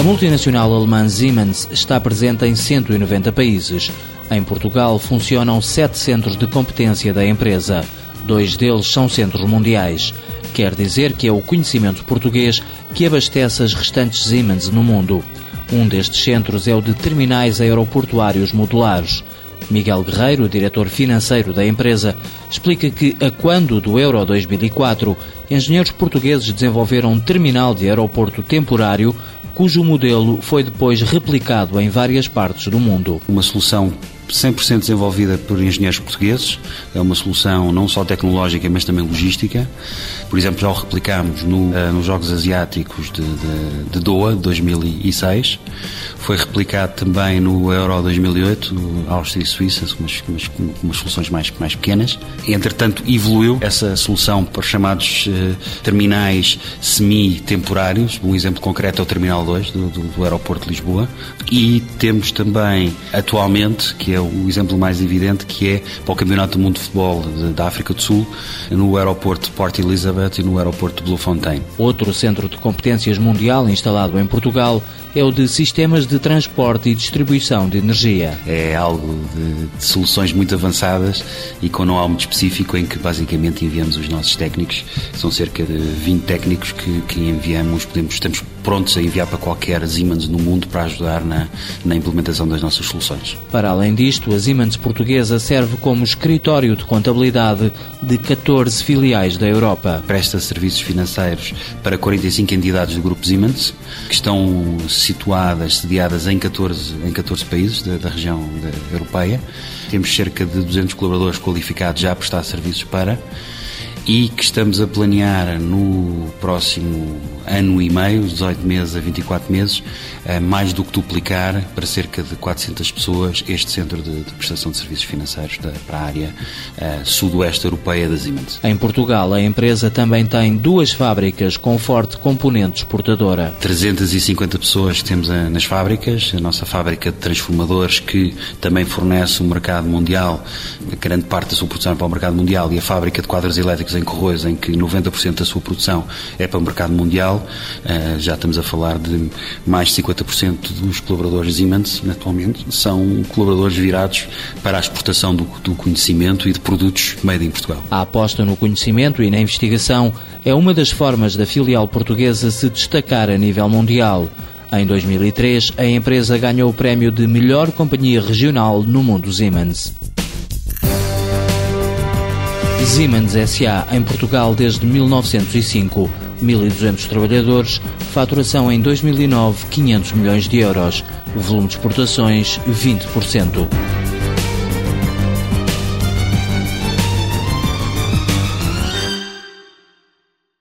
A multinacional alemã Siemens está presente em 190 países. Em Portugal funcionam sete centros de competência da empresa. Dois deles são centros mundiais. Quer dizer que é o conhecimento português que abastece as restantes Siemens no mundo. Um destes centros é o de terminais aeroportuários modulares. Miguel Guerreiro, diretor financeiro da empresa, explica que, a quando do Euro 2004, engenheiros portugueses desenvolveram um terminal de aeroporto temporário cujo modelo foi depois replicado em várias partes do mundo. Uma solução 100% desenvolvida por engenheiros portugueses. É uma solução não só tecnológica, mas também logística. Por exemplo, já o replicámos no, uh, nos Jogos Asiáticos de, de, de Doha, 2006. Foi replicado também no Euro 2008, no Áustria e Suíça, umas, umas, umas, soluções mais, mais pequenas. Entretanto, evoluiu essa solução para chamados uh, terminais semi-temporários. Um exemplo concreto é o Terminal 2 do, do, do Aeroporto de Lisboa. E temos também, atualmente, que é o exemplo mais evidente, que é para o Campeonato do Mundo de Futebol da África do Sul, no aeroporto de Port Elizabeth e no aeroporto de Bloemfontein. Outro centro de competências mundial instalado em Portugal é o de sistemas de transporte e distribuição de energia. É algo de, de soluções muito avançadas e com know-how muito específico em que basicamente enviamos os nossos técnicos. São cerca de 20 técnicos que, que enviamos, podemos, estamos prontos a enviar para qualquer Siemens no mundo para ajudar na, na implementação das nossas soluções. Para além disto, a Siemens portuguesa serve como escritório de contabilidade de 14 filiais da Europa. Presta serviços financeiros para 45 entidades do grupo Siemens, que estão situadas, sediadas em 14, em 14 países da, da região da, europeia. Temos cerca de 200 colaboradores qualificados já a prestar serviços para e que estamos a planear no próximo ano e meio, 18 meses a 24 meses, eh, mais do que duplicar para cerca de 400 pessoas este centro de, de prestação de serviços financeiros da, para a área uh, sudoeste europeia da Siemens. Em Portugal, a empresa também tem duas fábricas com forte componente exportadora. 350 pessoas que temos a, nas fábricas, a nossa fábrica de transformadores que também fornece o mercado mundial, grande parte da sua produção é para o mercado mundial, e a fábrica de quadros elétricos em Corroios, em que 90% da sua produção é para o mercado mundial, uh, já estamos a falar de mais de 50% dos colaboradores Siemens, atualmente, são colaboradores virados para a exportação do, do conhecimento e de produtos made in Portugal. A aposta no conhecimento e na investigação é uma das formas da filial portuguesa se destacar a nível mundial. Em 2003, a empresa ganhou o prémio de melhor companhia regional no mundo Siemens. Siemens SA em Portugal desde 1905. 1.200 trabalhadores, faturação em 2009 500 milhões de euros, volume de exportações 20%.